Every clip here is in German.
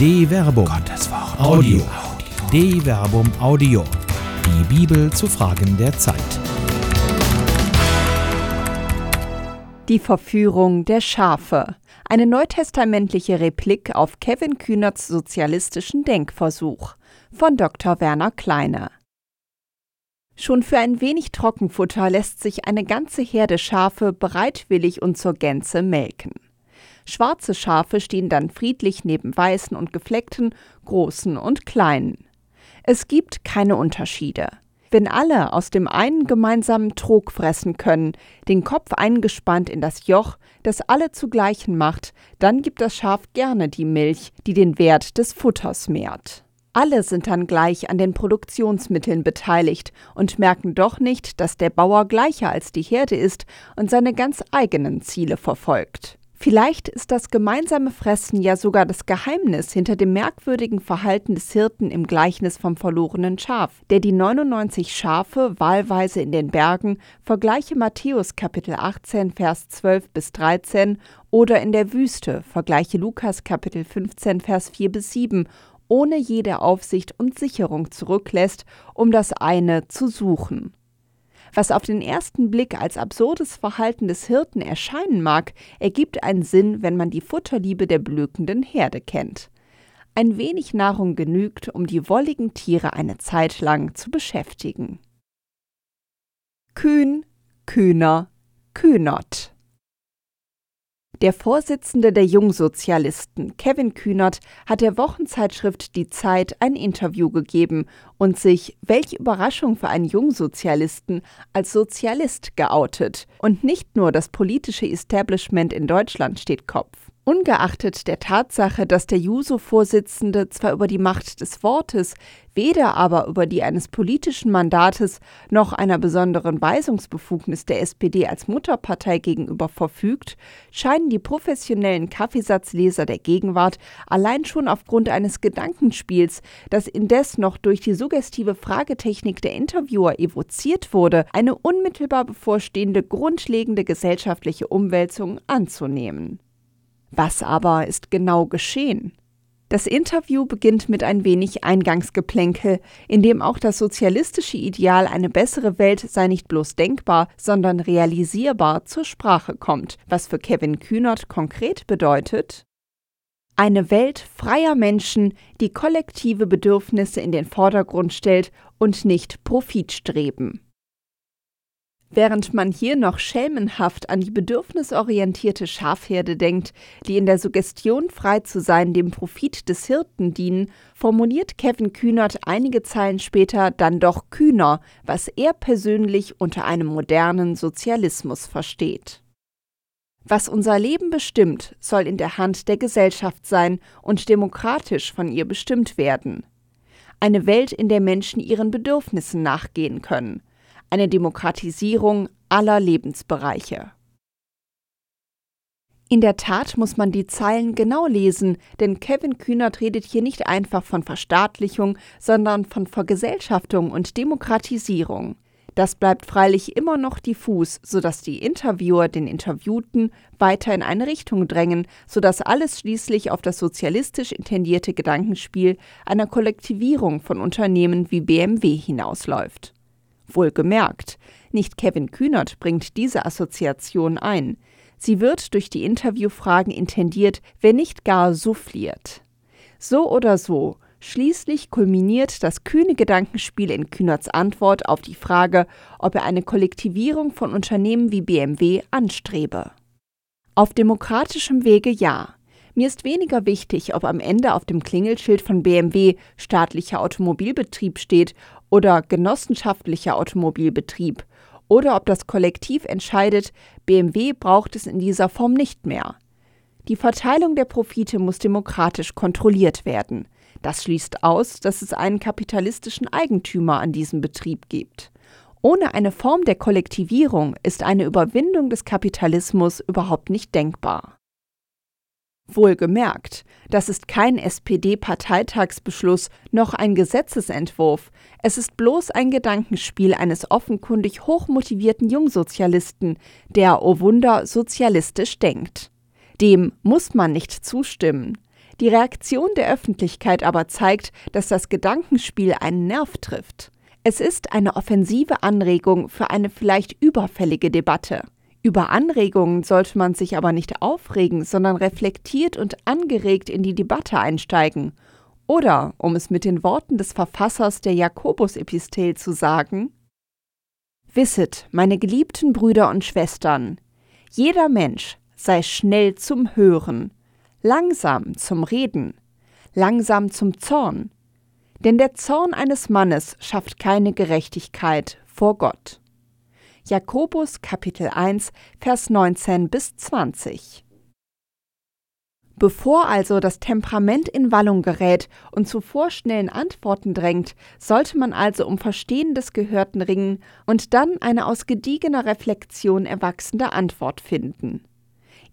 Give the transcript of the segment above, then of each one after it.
De Verbum. Gottes Wort. Audio. De Verbum Audio. Die Bibel zu Fragen der Zeit. Die Verführung der Schafe. Eine neutestamentliche Replik auf Kevin Kühnerts sozialistischen Denkversuch von Dr. Werner Kleine. Schon für ein wenig Trockenfutter lässt sich eine ganze Herde Schafe bereitwillig und zur Gänze melken. Schwarze Schafe stehen dann friedlich neben weißen und gefleckten, großen und kleinen. Es gibt keine Unterschiede. Wenn alle aus dem einen gemeinsamen Trog fressen können, den Kopf eingespannt in das Joch, das alle zu gleichen macht, dann gibt das Schaf gerne die Milch, die den Wert des Futters mehrt. Alle sind dann gleich an den Produktionsmitteln beteiligt und merken doch nicht, dass der Bauer gleicher als die Herde ist und seine ganz eigenen Ziele verfolgt. Vielleicht ist das gemeinsame Fressen ja sogar das Geheimnis hinter dem merkwürdigen Verhalten des Hirten im Gleichnis vom verlorenen Schaf, der die 99 Schafe wahlweise in den Bergen, vergleiche Matthäus Kapitel 18 Vers 12 bis 13 oder in der Wüste, vergleiche Lukas Kapitel 15 Vers 4 bis 7 ohne jede Aufsicht und Sicherung zurücklässt, um das eine zu suchen. Was auf den ersten Blick als absurdes Verhalten des Hirten erscheinen mag, ergibt einen Sinn, wenn man die Futterliebe der blökenden Herde kennt. Ein wenig Nahrung genügt, um die wolligen Tiere eine Zeit lang zu beschäftigen. Kühn, Kühner, Kühnert. Der Vorsitzende der Jungsozialisten, Kevin Kühnert, hat der Wochenzeitschrift Die Zeit ein Interview gegeben und sich, welche Überraschung für einen Jungsozialisten, als Sozialist geoutet. Und nicht nur das politische Establishment in Deutschland steht Kopf. Ungeachtet der Tatsache, dass der Juso-Vorsitzende zwar über die Macht des Wortes, weder aber über die eines politischen Mandates noch einer besonderen Weisungsbefugnis der SPD als Mutterpartei gegenüber verfügt, scheinen die professionellen Kaffeesatzleser der Gegenwart allein schon aufgrund eines Gedankenspiels, das indes noch durch die suggestive Fragetechnik der Interviewer evoziert wurde, eine unmittelbar bevorstehende grundlegende gesellschaftliche Umwälzung anzunehmen. Was aber ist genau geschehen? Das Interview beginnt mit ein wenig Eingangsgeplänkel, in dem auch das sozialistische Ideal, eine bessere Welt sei nicht bloß denkbar, sondern realisierbar zur Sprache kommt, was für Kevin Kühnert konkret bedeutet, eine Welt freier Menschen, die kollektive Bedürfnisse in den Vordergrund stellt und nicht Profit streben. Während man hier noch schelmenhaft an die bedürfnisorientierte Schafherde denkt, die in der Suggestion frei zu sein dem Profit des Hirten dienen, formuliert Kevin Kühnert einige Zeilen später dann doch kühner, was er persönlich unter einem modernen Sozialismus versteht. Was unser Leben bestimmt, soll in der Hand der Gesellschaft sein und demokratisch von ihr bestimmt werden. Eine Welt, in der Menschen ihren Bedürfnissen nachgehen können – eine Demokratisierung aller Lebensbereiche. In der Tat muss man die Zeilen genau lesen, denn Kevin Kühnert redet hier nicht einfach von Verstaatlichung, sondern von Vergesellschaftung und Demokratisierung. Das bleibt freilich immer noch diffus, sodass die Interviewer den Interviewten weiter in eine Richtung drängen, sodass alles schließlich auf das sozialistisch intendierte Gedankenspiel einer Kollektivierung von Unternehmen wie BMW hinausläuft. Wohlgemerkt, nicht Kevin Kühnert bringt diese Assoziation ein. Sie wird durch die Interviewfragen intendiert, wenn nicht gar souffliert. So oder so, schließlich kulminiert das kühne Gedankenspiel in Kühnerts Antwort auf die Frage, ob er eine Kollektivierung von Unternehmen wie BMW anstrebe. Auf demokratischem Wege ja. Mir ist weniger wichtig, ob am Ende auf dem Klingelschild von BMW staatlicher Automobilbetrieb steht oder genossenschaftlicher Automobilbetrieb oder ob das Kollektiv entscheidet, BMW braucht es in dieser Form nicht mehr. Die Verteilung der Profite muss demokratisch kontrolliert werden. Das schließt aus, dass es einen kapitalistischen Eigentümer an diesem Betrieb gibt. Ohne eine Form der Kollektivierung ist eine Überwindung des Kapitalismus überhaupt nicht denkbar. Wohlgemerkt, das ist kein SPD-Parteitagsbeschluss noch ein Gesetzesentwurf. Es ist bloß ein Gedankenspiel eines offenkundig hochmotivierten Jungsozialisten, der, oh Wunder, sozialistisch denkt. Dem muss man nicht zustimmen. Die Reaktion der Öffentlichkeit aber zeigt, dass das Gedankenspiel einen Nerv trifft. Es ist eine offensive Anregung für eine vielleicht überfällige Debatte. Über Anregungen sollte man sich aber nicht aufregen, sondern reflektiert und angeregt in die Debatte einsteigen. Oder, um es mit den Worten des Verfassers der Jakobus-Epistel zu sagen, Wisset, meine geliebten Brüder und Schwestern, jeder Mensch sei schnell zum Hören, langsam zum Reden, langsam zum Zorn, denn der Zorn eines Mannes schafft keine Gerechtigkeit vor Gott. Jakobus Kapitel 1 Vers 19 bis 20 Bevor also das Temperament in Wallung gerät und zu vorschnellen Antworten drängt, sollte man also um Verstehen des Gehörten ringen und dann eine aus gediegener Reflexion erwachsende Antwort finden.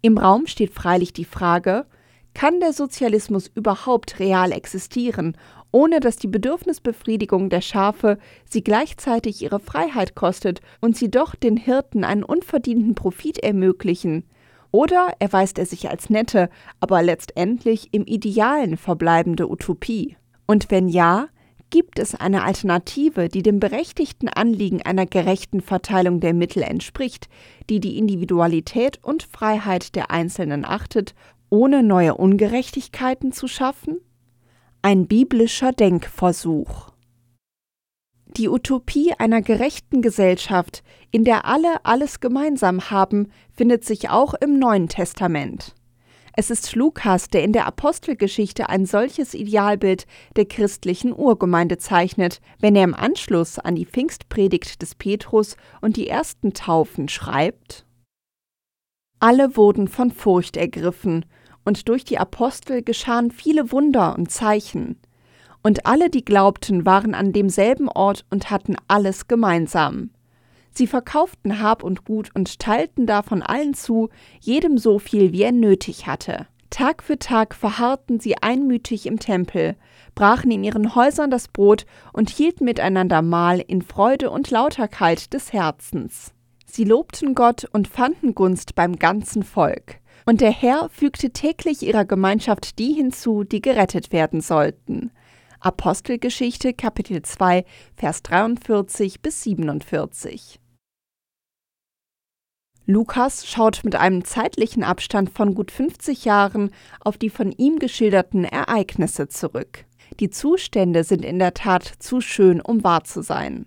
Im Raum steht freilich die Frage, kann der Sozialismus überhaupt real existieren, ohne dass die Bedürfnisbefriedigung der Schafe sie gleichzeitig ihre Freiheit kostet und sie doch den Hirten einen unverdienten Profit ermöglichen? Oder erweist er sich als nette, aber letztendlich im Idealen verbleibende Utopie? Und wenn ja, gibt es eine Alternative, die dem berechtigten Anliegen einer gerechten Verteilung der Mittel entspricht, die die Individualität und Freiheit der Einzelnen achtet ohne neue Ungerechtigkeiten zu schaffen? Ein biblischer Denkversuch. Die Utopie einer gerechten Gesellschaft, in der alle alles gemeinsam haben, findet sich auch im Neuen Testament. Es ist Lukas, der in der Apostelgeschichte ein solches Idealbild der christlichen Urgemeinde zeichnet, wenn er im Anschluss an die Pfingstpredigt des Petrus und die ersten Taufen schreibt alle wurden von Furcht ergriffen, und durch die Apostel geschahen viele Wunder und Zeichen. Und alle, die glaubten, waren an demselben Ort und hatten alles gemeinsam. Sie verkauften Hab und Gut und teilten davon allen zu, jedem so viel, wie er nötig hatte. Tag für Tag verharrten sie einmütig im Tempel, brachen in ihren Häusern das Brot und hielten miteinander Mahl in Freude und Lauterkeit des Herzens. Sie lobten Gott und fanden Gunst beim ganzen Volk. Und der Herr fügte täglich ihrer Gemeinschaft die hinzu, die gerettet werden sollten. Apostelgeschichte Kapitel 2 Vers 43 bis 47 Lukas schaut mit einem zeitlichen Abstand von gut 50 Jahren auf die von ihm geschilderten Ereignisse zurück. Die Zustände sind in der Tat zu schön, um wahr zu sein.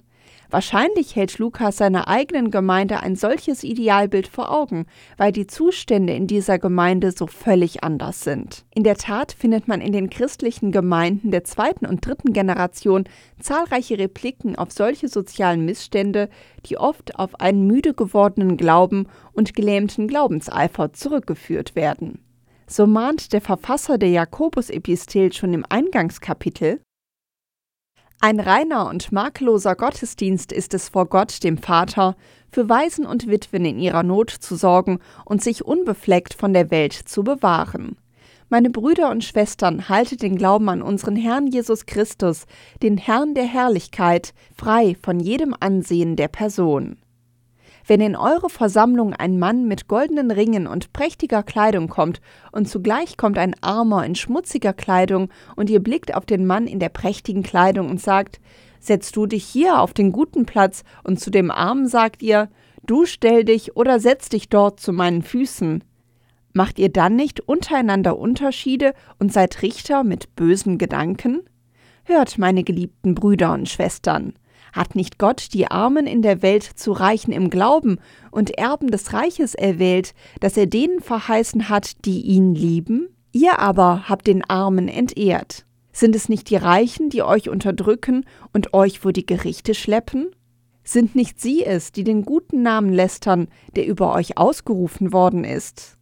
Wahrscheinlich hält Lukas seiner eigenen Gemeinde ein solches Idealbild vor Augen, weil die Zustände in dieser Gemeinde so völlig anders sind. In der Tat findet man in den christlichen Gemeinden der zweiten und dritten Generation zahlreiche Repliken auf solche sozialen Missstände, die oft auf einen müde gewordenen Glauben und gelähmten Glaubenseifer zurückgeführt werden. So mahnt der Verfasser der Jakobus-Epistel schon im Eingangskapitel ein reiner und makelloser Gottesdienst ist es vor Gott, dem Vater, für Waisen und Witwen in ihrer Not zu sorgen und sich unbefleckt von der Welt zu bewahren. Meine Brüder und Schwestern, haltet den Glauben an unseren Herrn Jesus Christus, den Herrn der Herrlichkeit, frei von jedem Ansehen der Person. Wenn in eure Versammlung ein Mann mit goldenen Ringen und prächtiger Kleidung kommt, und zugleich kommt ein Armer in schmutziger Kleidung, und ihr blickt auf den Mann in der prächtigen Kleidung und sagt, Setzt du dich hier auf den guten Platz, und zu dem Armen sagt ihr, Du stell dich oder setz dich dort zu meinen Füßen. Macht ihr dann nicht untereinander Unterschiede und seid Richter mit bösen Gedanken? Hört, meine geliebten Brüder und Schwestern, hat nicht Gott die Armen in der Welt zu Reichen im Glauben und Erben des Reiches erwählt, dass er denen verheißen hat, die ihn lieben? Ihr aber habt den Armen entehrt. Sind es nicht die Reichen, die euch unterdrücken und euch vor die Gerichte schleppen? Sind nicht sie es, die den guten Namen lästern, der über euch ausgerufen worden ist?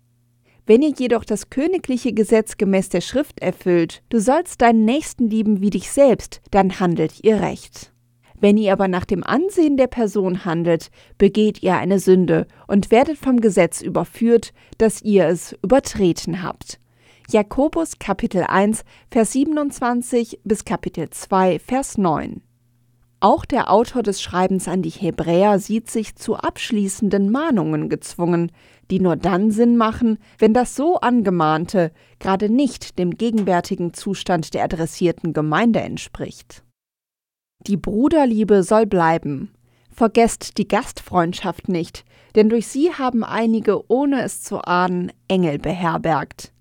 Wenn ihr jedoch das königliche Gesetz gemäß der Schrift erfüllt, du sollst deinen Nächsten lieben wie dich selbst, dann handelt ihr recht. Wenn ihr aber nach dem Ansehen der Person handelt, begeht ihr eine Sünde und werdet vom Gesetz überführt, dass ihr es übertreten habt. Jakobus Kapitel 1, Vers 27 bis Kapitel 2, Vers 9. Auch der Autor des Schreibens an die Hebräer sieht sich zu abschließenden Mahnungen gezwungen, die nur dann Sinn machen, wenn das so angemahnte gerade nicht dem gegenwärtigen Zustand der adressierten Gemeinde entspricht. Die Bruderliebe soll bleiben. Vergesst die Gastfreundschaft nicht, denn durch sie haben einige, ohne es zu ahnen, Engel beherbergt.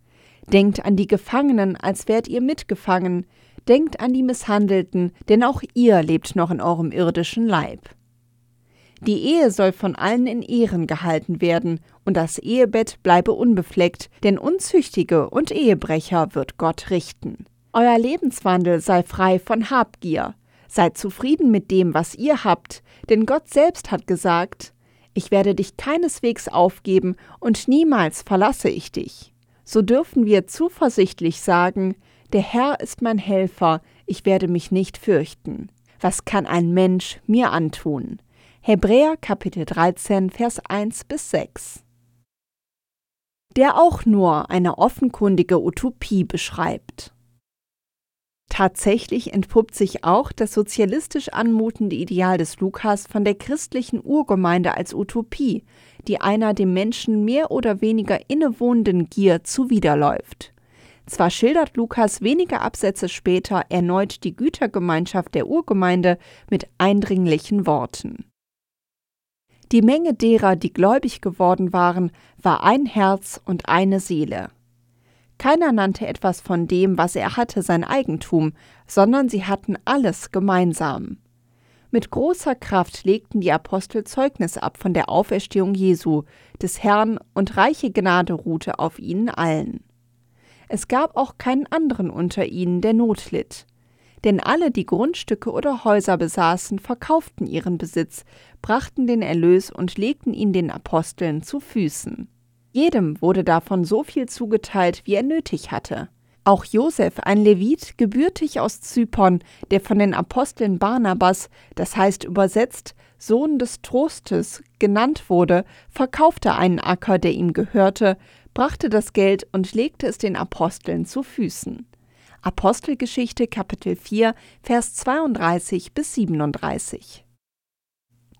Denkt an die Gefangenen, als wärt ihr mitgefangen, denkt an die Misshandelten, denn auch ihr lebt noch in eurem irdischen Leib. Die Ehe soll von allen in Ehren gehalten werden, und das Ehebett bleibe unbefleckt, denn Unzüchtige und Ehebrecher wird Gott richten. Euer Lebenswandel sei frei von Habgier. Seid zufrieden mit dem, was ihr habt, denn Gott selbst hat gesagt, ich werde dich keineswegs aufgeben und niemals verlasse ich dich. So dürfen wir zuversichtlich sagen, der Herr ist mein Helfer, ich werde mich nicht fürchten. Was kann ein Mensch mir antun? Hebräer Kapitel 13, Vers 1 bis 6. Der auch nur eine offenkundige Utopie beschreibt. Tatsächlich entpuppt sich auch das sozialistisch anmutende Ideal des Lukas von der christlichen Urgemeinde als Utopie, die einer dem Menschen mehr oder weniger innewohnenden Gier zuwiderläuft. Zwar schildert Lukas wenige Absätze später erneut die Gütergemeinschaft der Urgemeinde mit eindringlichen Worten. Die Menge derer, die gläubig geworden waren, war ein Herz und eine Seele. Keiner nannte etwas von dem, was er hatte, sein Eigentum, sondern sie hatten alles gemeinsam. Mit großer Kraft legten die Apostel Zeugnis ab von der Auferstehung Jesu, des Herrn, und reiche Gnade ruhte auf ihnen allen. Es gab auch keinen anderen unter ihnen, der Not litt denn alle, die Grundstücke oder Häuser besaßen, verkauften ihren Besitz, brachten den Erlös und legten ihn den Aposteln zu Füßen. Jedem wurde davon so viel zugeteilt, wie er nötig hatte. Auch Josef, ein Levit, gebürtig aus Zypern, der von den Aposteln Barnabas, das heißt übersetzt Sohn des Trostes, genannt wurde, verkaufte einen Acker, der ihm gehörte, brachte das Geld und legte es den Aposteln zu Füßen. Apostelgeschichte Kapitel 4, Vers 32 bis 37.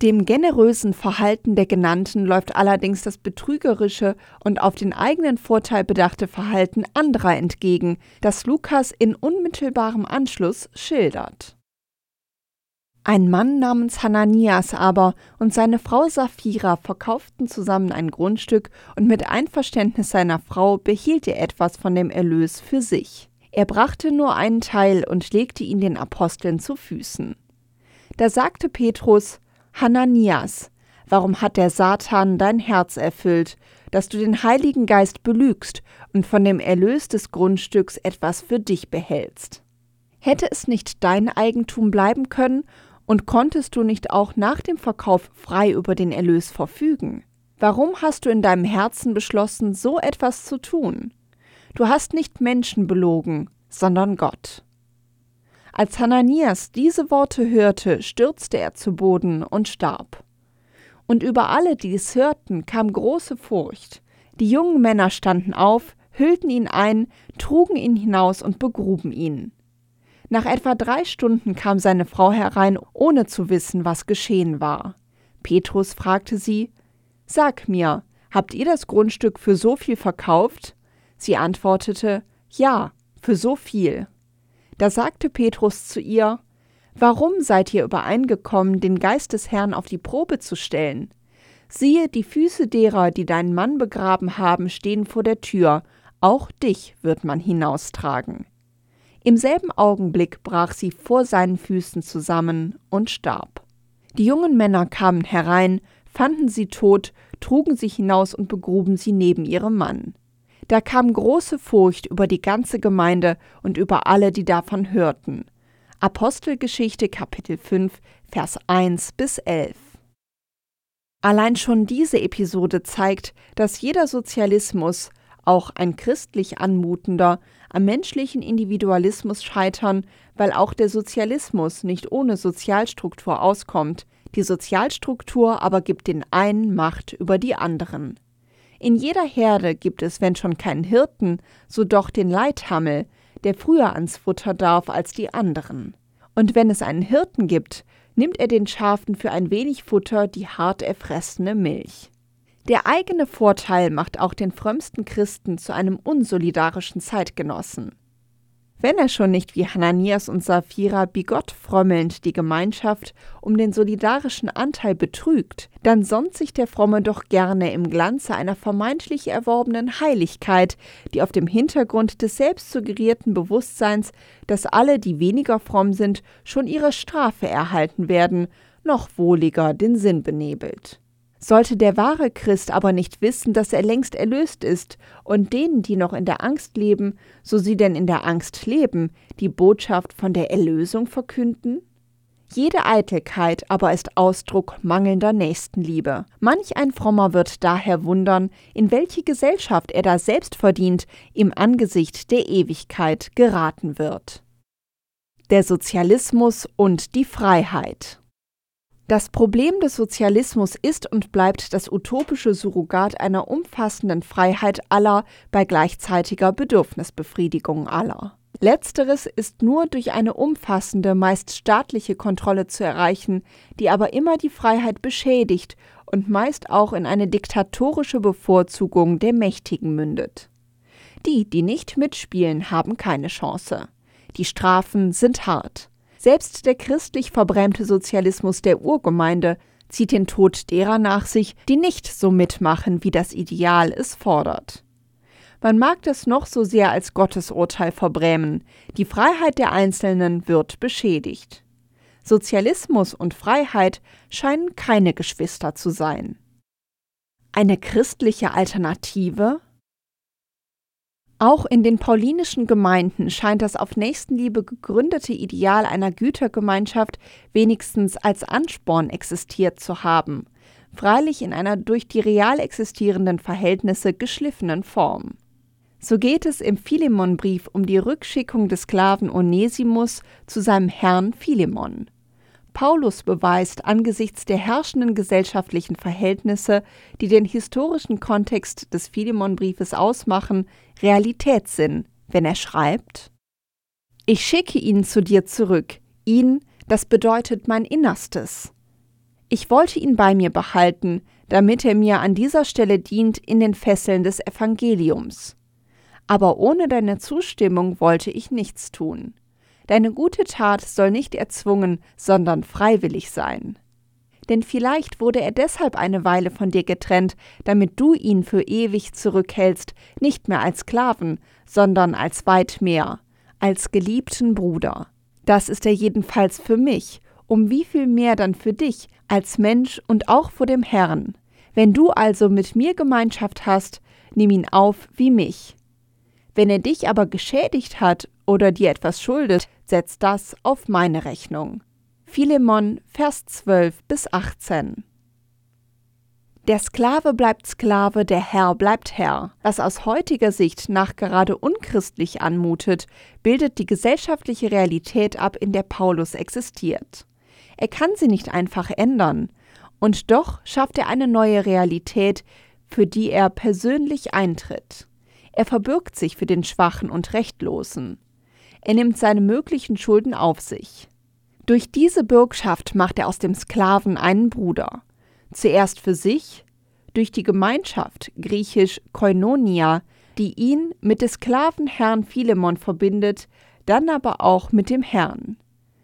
Dem generösen Verhalten der Genannten läuft allerdings das betrügerische und auf den eigenen Vorteil bedachte Verhalten anderer entgegen, das Lukas in unmittelbarem Anschluss schildert. Ein Mann namens Hananias aber und seine Frau Sapphira verkauften zusammen ein Grundstück und mit Einverständnis seiner Frau behielt er etwas von dem Erlös für sich. Er brachte nur einen Teil und legte ihn den Aposteln zu Füßen. Da sagte Petrus, Hananias, warum hat der Satan dein Herz erfüllt, dass du den Heiligen Geist belügst und von dem Erlös des Grundstücks etwas für dich behältst? Hätte es nicht dein Eigentum bleiben können und konntest du nicht auch nach dem Verkauf frei über den Erlös verfügen? Warum hast du in deinem Herzen beschlossen, so etwas zu tun? Du hast nicht Menschen belogen, sondern Gott. Als Hananias diese Worte hörte, stürzte er zu Boden und starb. Und über alle, die es hörten, kam große Furcht. Die jungen Männer standen auf, hüllten ihn ein, trugen ihn hinaus und begruben ihn. Nach etwa drei Stunden kam seine Frau herein, ohne zu wissen, was geschehen war. Petrus fragte sie Sag mir, habt ihr das Grundstück für so viel verkauft? Sie antwortete Ja, für so viel. Da sagte Petrus zu ihr Warum seid ihr übereingekommen, den Geist des Herrn auf die Probe zu stellen? Siehe, die Füße derer, die deinen Mann begraben haben, stehen vor der Tür, auch dich wird man hinaustragen. Im selben Augenblick brach sie vor seinen Füßen zusammen und starb. Die jungen Männer kamen herein, fanden sie tot, trugen sie hinaus und begruben sie neben ihrem Mann. Da kam große Furcht über die ganze Gemeinde und über alle, die davon hörten. Apostelgeschichte Kapitel 5, Vers 1 bis 11. Allein schon diese Episode zeigt, dass jeder Sozialismus, auch ein christlich anmutender, am menschlichen Individualismus scheitern, weil auch der Sozialismus nicht ohne Sozialstruktur auskommt, die Sozialstruktur aber gibt den einen Macht über die anderen. In jeder Herde gibt es, wenn schon keinen Hirten, so doch den Leithammel, der früher ans Futter darf als die anderen. Und wenn es einen Hirten gibt, nimmt er den Schafen für ein wenig Futter die hart erfressene Milch. Der eigene Vorteil macht auch den frömmsten Christen zu einem unsolidarischen Zeitgenossen. Wenn er schon nicht wie Hananias und Sapphira bigott frömmelnd die Gemeinschaft um den solidarischen Anteil betrügt, dann sonnt sich der Fromme doch gerne im Glanze einer vermeintlich erworbenen Heiligkeit, die auf dem Hintergrund des selbstsuggerierten Bewusstseins, dass alle, die weniger fromm sind, schon ihre Strafe erhalten werden, noch wohliger den Sinn benebelt. Sollte der wahre Christ aber nicht wissen, dass er längst erlöst ist und denen, die noch in der Angst leben, so sie denn in der Angst leben, die Botschaft von der Erlösung verkünden? Jede Eitelkeit aber ist Ausdruck mangelnder Nächstenliebe. Manch ein Frommer wird daher wundern, in welche Gesellschaft er da selbst verdient im Angesicht der Ewigkeit geraten wird. Der Sozialismus und die Freiheit. Das Problem des Sozialismus ist und bleibt das utopische Surrogat einer umfassenden Freiheit aller bei gleichzeitiger Bedürfnisbefriedigung aller. Letzteres ist nur durch eine umfassende, meist staatliche Kontrolle zu erreichen, die aber immer die Freiheit beschädigt und meist auch in eine diktatorische Bevorzugung der Mächtigen mündet. Die, die nicht mitspielen, haben keine Chance. Die Strafen sind hart. Selbst der christlich verbrämte Sozialismus der Urgemeinde zieht den Tod derer nach sich, die nicht so mitmachen, wie das Ideal es fordert. Man mag das noch so sehr als Gottesurteil verbrämen, die Freiheit der Einzelnen wird beschädigt. Sozialismus und Freiheit scheinen keine Geschwister zu sein. Eine christliche Alternative? Auch in den paulinischen Gemeinden scheint das auf Nächstenliebe gegründete Ideal einer Gütergemeinschaft wenigstens als Ansporn existiert zu haben, freilich in einer durch die real existierenden Verhältnisse geschliffenen Form. So geht es im Philemonbrief um die Rückschickung des Sklaven Onesimus zu seinem Herrn Philemon. Paulus beweist angesichts der herrschenden gesellschaftlichen Verhältnisse, die den historischen Kontext des Philemonbriefes ausmachen, Realitätssinn, wenn er schreibt: Ich schicke ihn zu dir zurück, ihn, das bedeutet mein Innerstes. Ich wollte ihn bei mir behalten, damit er mir an dieser Stelle dient in den Fesseln des Evangeliums. Aber ohne deine Zustimmung wollte ich nichts tun. Deine gute Tat soll nicht erzwungen, sondern freiwillig sein. Denn vielleicht wurde er deshalb eine Weile von dir getrennt, damit du ihn für ewig zurückhältst, nicht mehr als Sklaven, sondern als weit mehr, als geliebten Bruder. Das ist er jedenfalls für mich, um wie viel mehr dann für dich, als Mensch und auch vor dem Herrn. Wenn du also mit mir Gemeinschaft hast, nimm ihn auf wie mich. Wenn er dich aber geschädigt hat oder dir etwas schuldet, setz das auf meine Rechnung. Philemon, Vers 12 bis 18. Der Sklave bleibt Sklave, der Herr bleibt Herr. Was aus heutiger Sicht nach gerade unchristlich anmutet, bildet die gesellschaftliche Realität ab, in der Paulus existiert. Er kann sie nicht einfach ändern, und doch schafft er eine neue Realität, für die er persönlich eintritt. Er verbürgt sich für den Schwachen und Rechtlosen. Er nimmt seine möglichen Schulden auf sich. Durch diese Bürgschaft macht er aus dem Sklaven einen Bruder. Zuerst für sich, durch die Gemeinschaft, griechisch Koinonia, die ihn mit des Sklavenherrn Philemon verbindet, dann aber auch mit dem Herrn.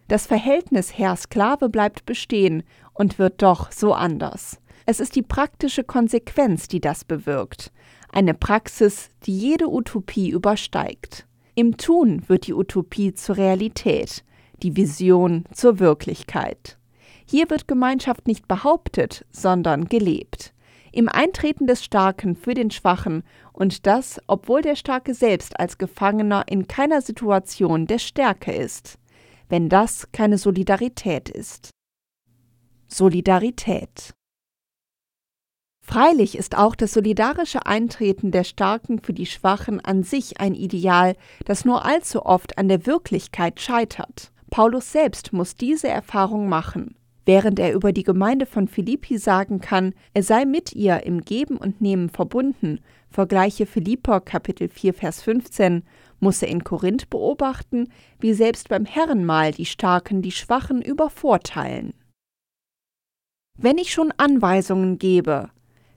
Das Verhältnis Herr-Sklave bleibt bestehen und wird doch so anders. Es ist die praktische Konsequenz, die das bewirkt. Eine Praxis, die jede Utopie übersteigt. Im Tun wird die Utopie zur Realität, die Vision zur Wirklichkeit. Hier wird Gemeinschaft nicht behauptet, sondern gelebt. Im Eintreten des Starken für den Schwachen und das, obwohl der Starke selbst als Gefangener in keiner Situation der Stärke ist. Wenn das keine Solidarität ist. Solidarität. Freilich ist auch das solidarische Eintreten der Starken für die Schwachen an sich ein Ideal, das nur allzu oft an der Wirklichkeit scheitert. Paulus selbst muss diese Erfahrung machen. Während er über die Gemeinde von Philippi sagen kann, er sei mit ihr im Geben und Nehmen verbunden, vergleiche Philipper Kapitel 4 Vers 15, muss er in Korinth beobachten, wie selbst beim Herrenmahl die Starken die Schwachen übervorteilen. Wenn ich schon Anweisungen gebe,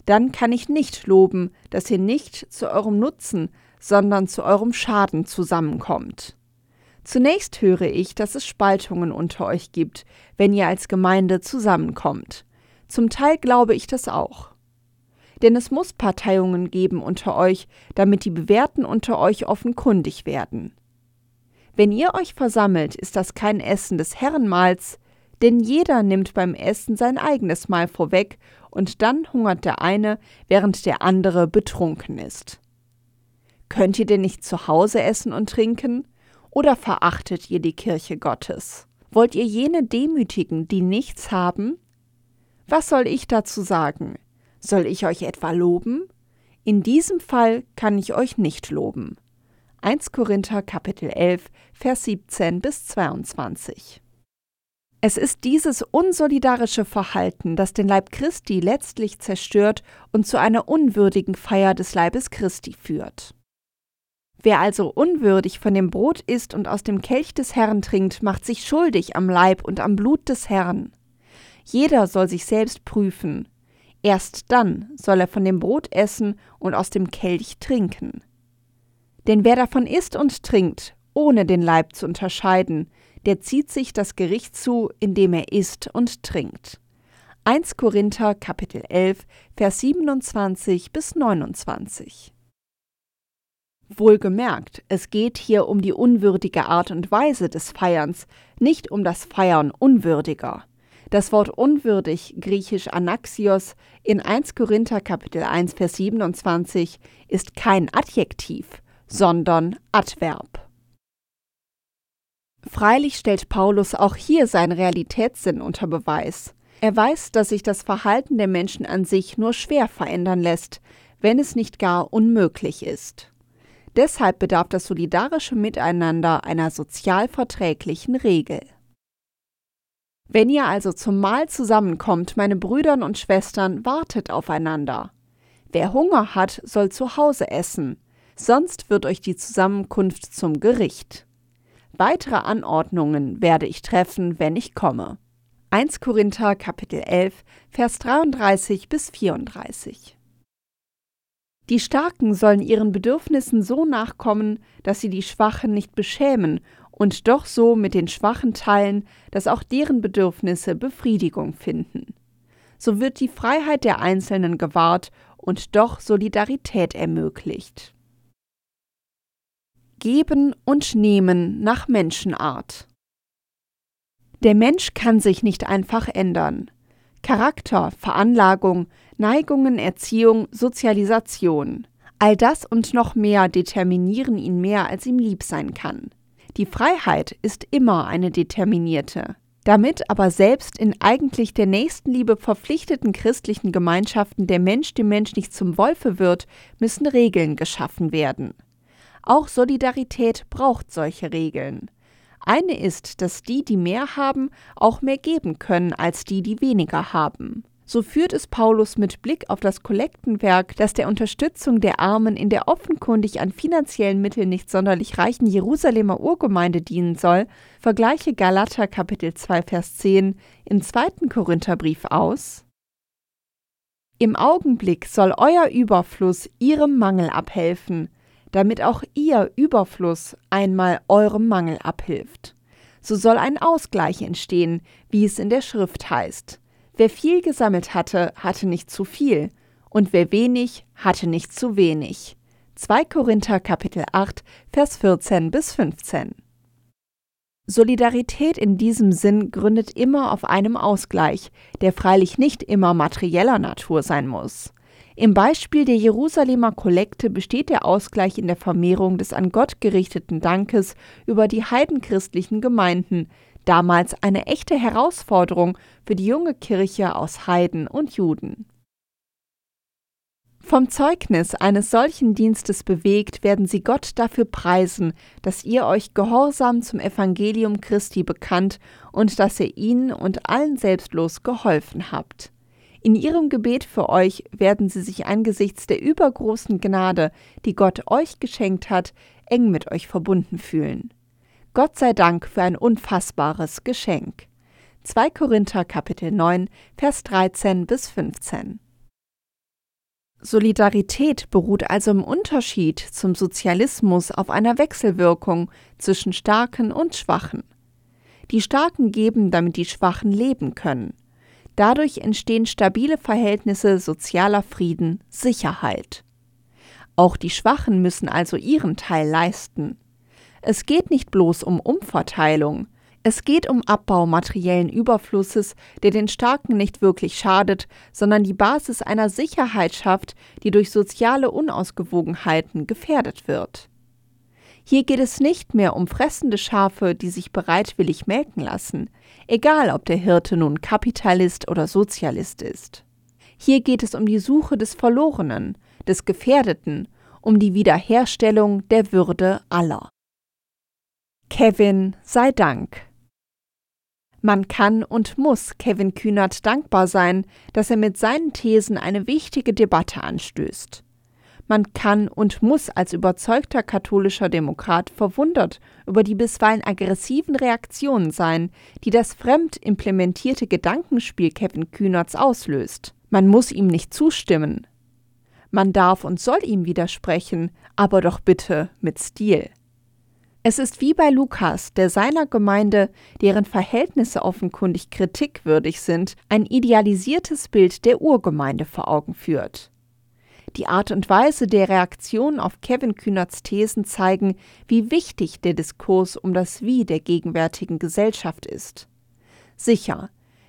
dann kann ich nicht loben, dass ihr nicht zu eurem Nutzen, sondern zu eurem Schaden zusammenkommt. Zunächst höre ich, dass es Spaltungen unter euch gibt, wenn ihr als Gemeinde zusammenkommt. Zum Teil glaube ich das auch. Denn es muss Parteiungen geben unter euch, damit die Bewährten unter euch offenkundig werden. Wenn ihr euch versammelt, ist das kein Essen des Herrenmahls, denn jeder nimmt beim Essen sein eigenes Mahl vorweg, und dann hungert der eine, während der andere betrunken ist. Könnt ihr denn nicht zu Hause essen und trinken? Oder verachtet ihr die Kirche Gottes? Wollt ihr jene demütigen, die nichts haben? Was soll ich dazu sagen? Soll ich euch etwa loben? In diesem Fall kann ich euch nicht loben. 1 Korinther Kapitel 11, Vers 17 bis 22. Es ist dieses unsolidarische Verhalten, das den Leib Christi letztlich zerstört und zu einer unwürdigen Feier des Leibes Christi führt. Wer also unwürdig von dem Brot isst und aus dem Kelch des Herrn trinkt, macht sich schuldig am Leib und am Blut des Herrn. Jeder soll sich selbst prüfen. Erst dann soll er von dem Brot essen und aus dem Kelch trinken. Denn wer davon isst und trinkt, ohne den Leib zu unterscheiden, der zieht sich das Gericht zu, indem er isst und trinkt. 1 Korinther Kapitel 11, Vers 27 bis 29. Wohlgemerkt, es geht hier um die unwürdige Art und Weise des Feierns, nicht um das Feiern unwürdiger. Das Wort unwürdig, griechisch anaxios, in 1 Korinther Kapitel 1 Vers 27 ist kein Adjektiv, sondern Adverb. Freilich stellt Paulus auch hier seinen Realitätssinn unter Beweis. Er weiß, dass sich das Verhalten der Menschen an sich nur schwer verändern lässt, wenn es nicht gar unmöglich ist. Deshalb bedarf das solidarische Miteinander einer sozial verträglichen Regel. Wenn ihr also zum Mahl zusammenkommt, meine Brüdern und Schwestern, wartet aufeinander. Wer Hunger hat, soll zu Hause essen, sonst wird euch die Zusammenkunft zum Gericht. Weitere Anordnungen werde ich treffen, wenn ich komme. 1 Korinther Kapitel 11, Vers 33 bis 34. Die Starken sollen ihren Bedürfnissen so nachkommen, dass sie die Schwachen nicht beschämen und doch so mit den Schwachen teilen, dass auch deren Bedürfnisse Befriedigung finden. So wird die Freiheit der Einzelnen gewahrt und doch Solidarität ermöglicht. Geben und Nehmen nach Menschenart. Der Mensch kann sich nicht einfach ändern. Charakter, Veranlagung, Neigungen, Erziehung, Sozialisation. All das und noch mehr determinieren ihn mehr, als ihm lieb sein kann. Die Freiheit ist immer eine determinierte. Damit aber selbst in eigentlich der Nächstenliebe verpflichteten christlichen Gemeinschaften der Mensch dem Mensch nicht zum Wolfe wird, müssen Regeln geschaffen werden. Auch Solidarität braucht solche Regeln. Eine ist, dass die, die mehr haben, auch mehr geben können als die, die weniger haben. So führt es Paulus mit Blick auf das Kollektenwerk, das der Unterstützung der Armen in der offenkundig an finanziellen Mitteln nicht sonderlich reichen Jerusalemer Urgemeinde dienen soll, vergleiche Galater Kapitel 2 Vers 10 im zweiten Korintherbrief aus. Im Augenblick soll euer Überfluss ihrem Mangel abhelfen, damit auch ihr Überfluss einmal eurem Mangel abhilft. So soll ein Ausgleich entstehen, wie es in der Schrift heißt. Wer viel gesammelt hatte, hatte nicht zu viel, und wer wenig, hatte nicht zu wenig. 2 Korinther Kapitel 8, Vers 14 bis 15. Solidarität in diesem Sinn gründet immer auf einem Ausgleich, der freilich nicht immer materieller Natur sein muss. Im Beispiel der Jerusalemer Kollekte besteht der Ausgleich in der Vermehrung des an Gott gerichteten Dankes über die heidenchristlichen Gemeinden, damals eine echte Herausforderung für die junge Kirche aus Heiden und Juden. Vom Zeugnis eines solchen Dienstes bewegt, werden sie Gott dafür preisen, dass ihr euch gehorsam zum Evangelium Christi bekannt und dass ihr ihnen und allen selbstlos geholfen habt. In ihrem Gebet für euch werden sie sich angesichts der übergroßen Gnade, die Gott euch geschenkt hat, eng mit euch verbunden fühlen. Gott sei Dank für ein unfassbares Geschenk. 2 Korinther Kapitel 9, Vers 13 bis 15 Solidarität beruht also im Unterschied zum Sozialismus auf einer Wechselwirkung zwischen Starken und Schwachen. Die Starken geben, damit die Schwachen leben können. Dadurch entstehen stabile Verhältnisse sozialer Frieden, Sicherheit. Auch die Schwachen müssen also ihren Teil leisten. Es geht nicht bloß um Umverteilung, es geht um Abbau materiellen Überflusses, der den Starken nicht wirklich schadet, sondern die Basis einer Sicherheit schafft, die durch soziale Unausgewogenheiten gefährdet wird. Hier geht es nicht mehr um fressende Schafe, die sich bereitwillig melken lassen, egal ob der Hirte nun Kapitalist oder Sozialist ist. Hier geht es um die Suche des Verlorenen, des Gefährdeten, um die Wiederherstellung der Würde aller. Kevin sei Dank. Man kann und muss Kevin Kühnert dankbar sein, dass er mit seinen Thesen eine wichtige Debatte anstößt. Man kann und muss als überzeugter katholischer Demokrat verwundert über die bisweilen aggressiven Reaktionen sein, die das fremd implementierte Gedankenspiel Kevin Kühnerts auslöst. Man muss ihm nicht zustimmen. Man darf und soll ihm widersprechen, aber doch bitte mit Stil. Es ist wie bei Lukas, der seiner Gemeinde, deren Verhältnisse offenkundig kritikwürdig sind, ein idealisiertes Bild der Urgemeinde vor Augen führt. Die Art und Weise der Reaktion auf Kevin Kühnerts Thesen zeigen, wie wichtig der Diskurs um das Wie der gegenwärtigen Gesellschaft ist. Sicher,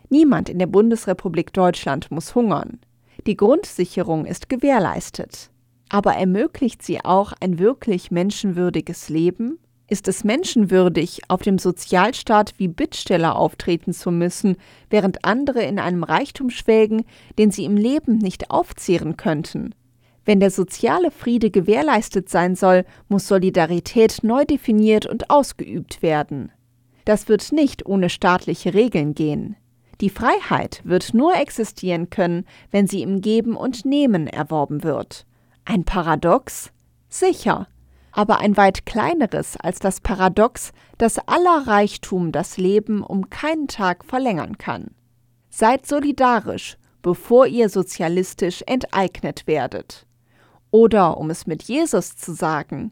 niemand in der Bundesrepublik Deutschland muss hungern. Die Grundsicherung ist gewährleistet. Aber ermöglicht sie auch ein wirklich menschenwürdiges Leben? Ist es menschenwürdig, auf dem Sozialstaat wie Bittsteller auftreten zu müssen, während andere in einem Reichtum schwelgen, den sie im Leben nicht aufzehren könnten? Wenn der soziale Friede gewährleistet sein soll, muss Solidarität neu definiert und ausgeübt werden. Das wird nicht ohne staatliche Regeln gehen. Die Freiheit wird nur existieren können, wenn sie im Geben und Nehmen erworben wird. Ein Paradox? Sicher, aber ein weit kleineres als das Paradox, dass aller Reichtum das Leben um keinen Tag verlängern kann. Seid solidarisch, bevor ihr sozialistisch enteignet werdet. Oder um es mit Jesus zu sagen,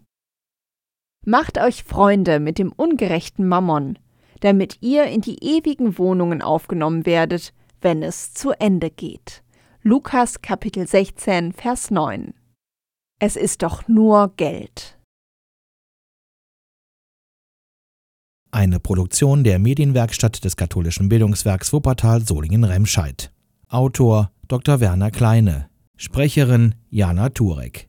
Macht euch Freunde mit dem ungerechten Mammon, damit ihr in die ewigen Wohnungen aufgenommen werdet, wenn es zu Ende geht. Lukas Kapitel 16, Vers 9. Es ist doch nur Geld. Eine Produktion der Medienwerkstatt des katholischen Bildungswerks Wuppertal Solingen-Remscheid. Autor Dr. Werner Kleine. Sprecherin Jana Turek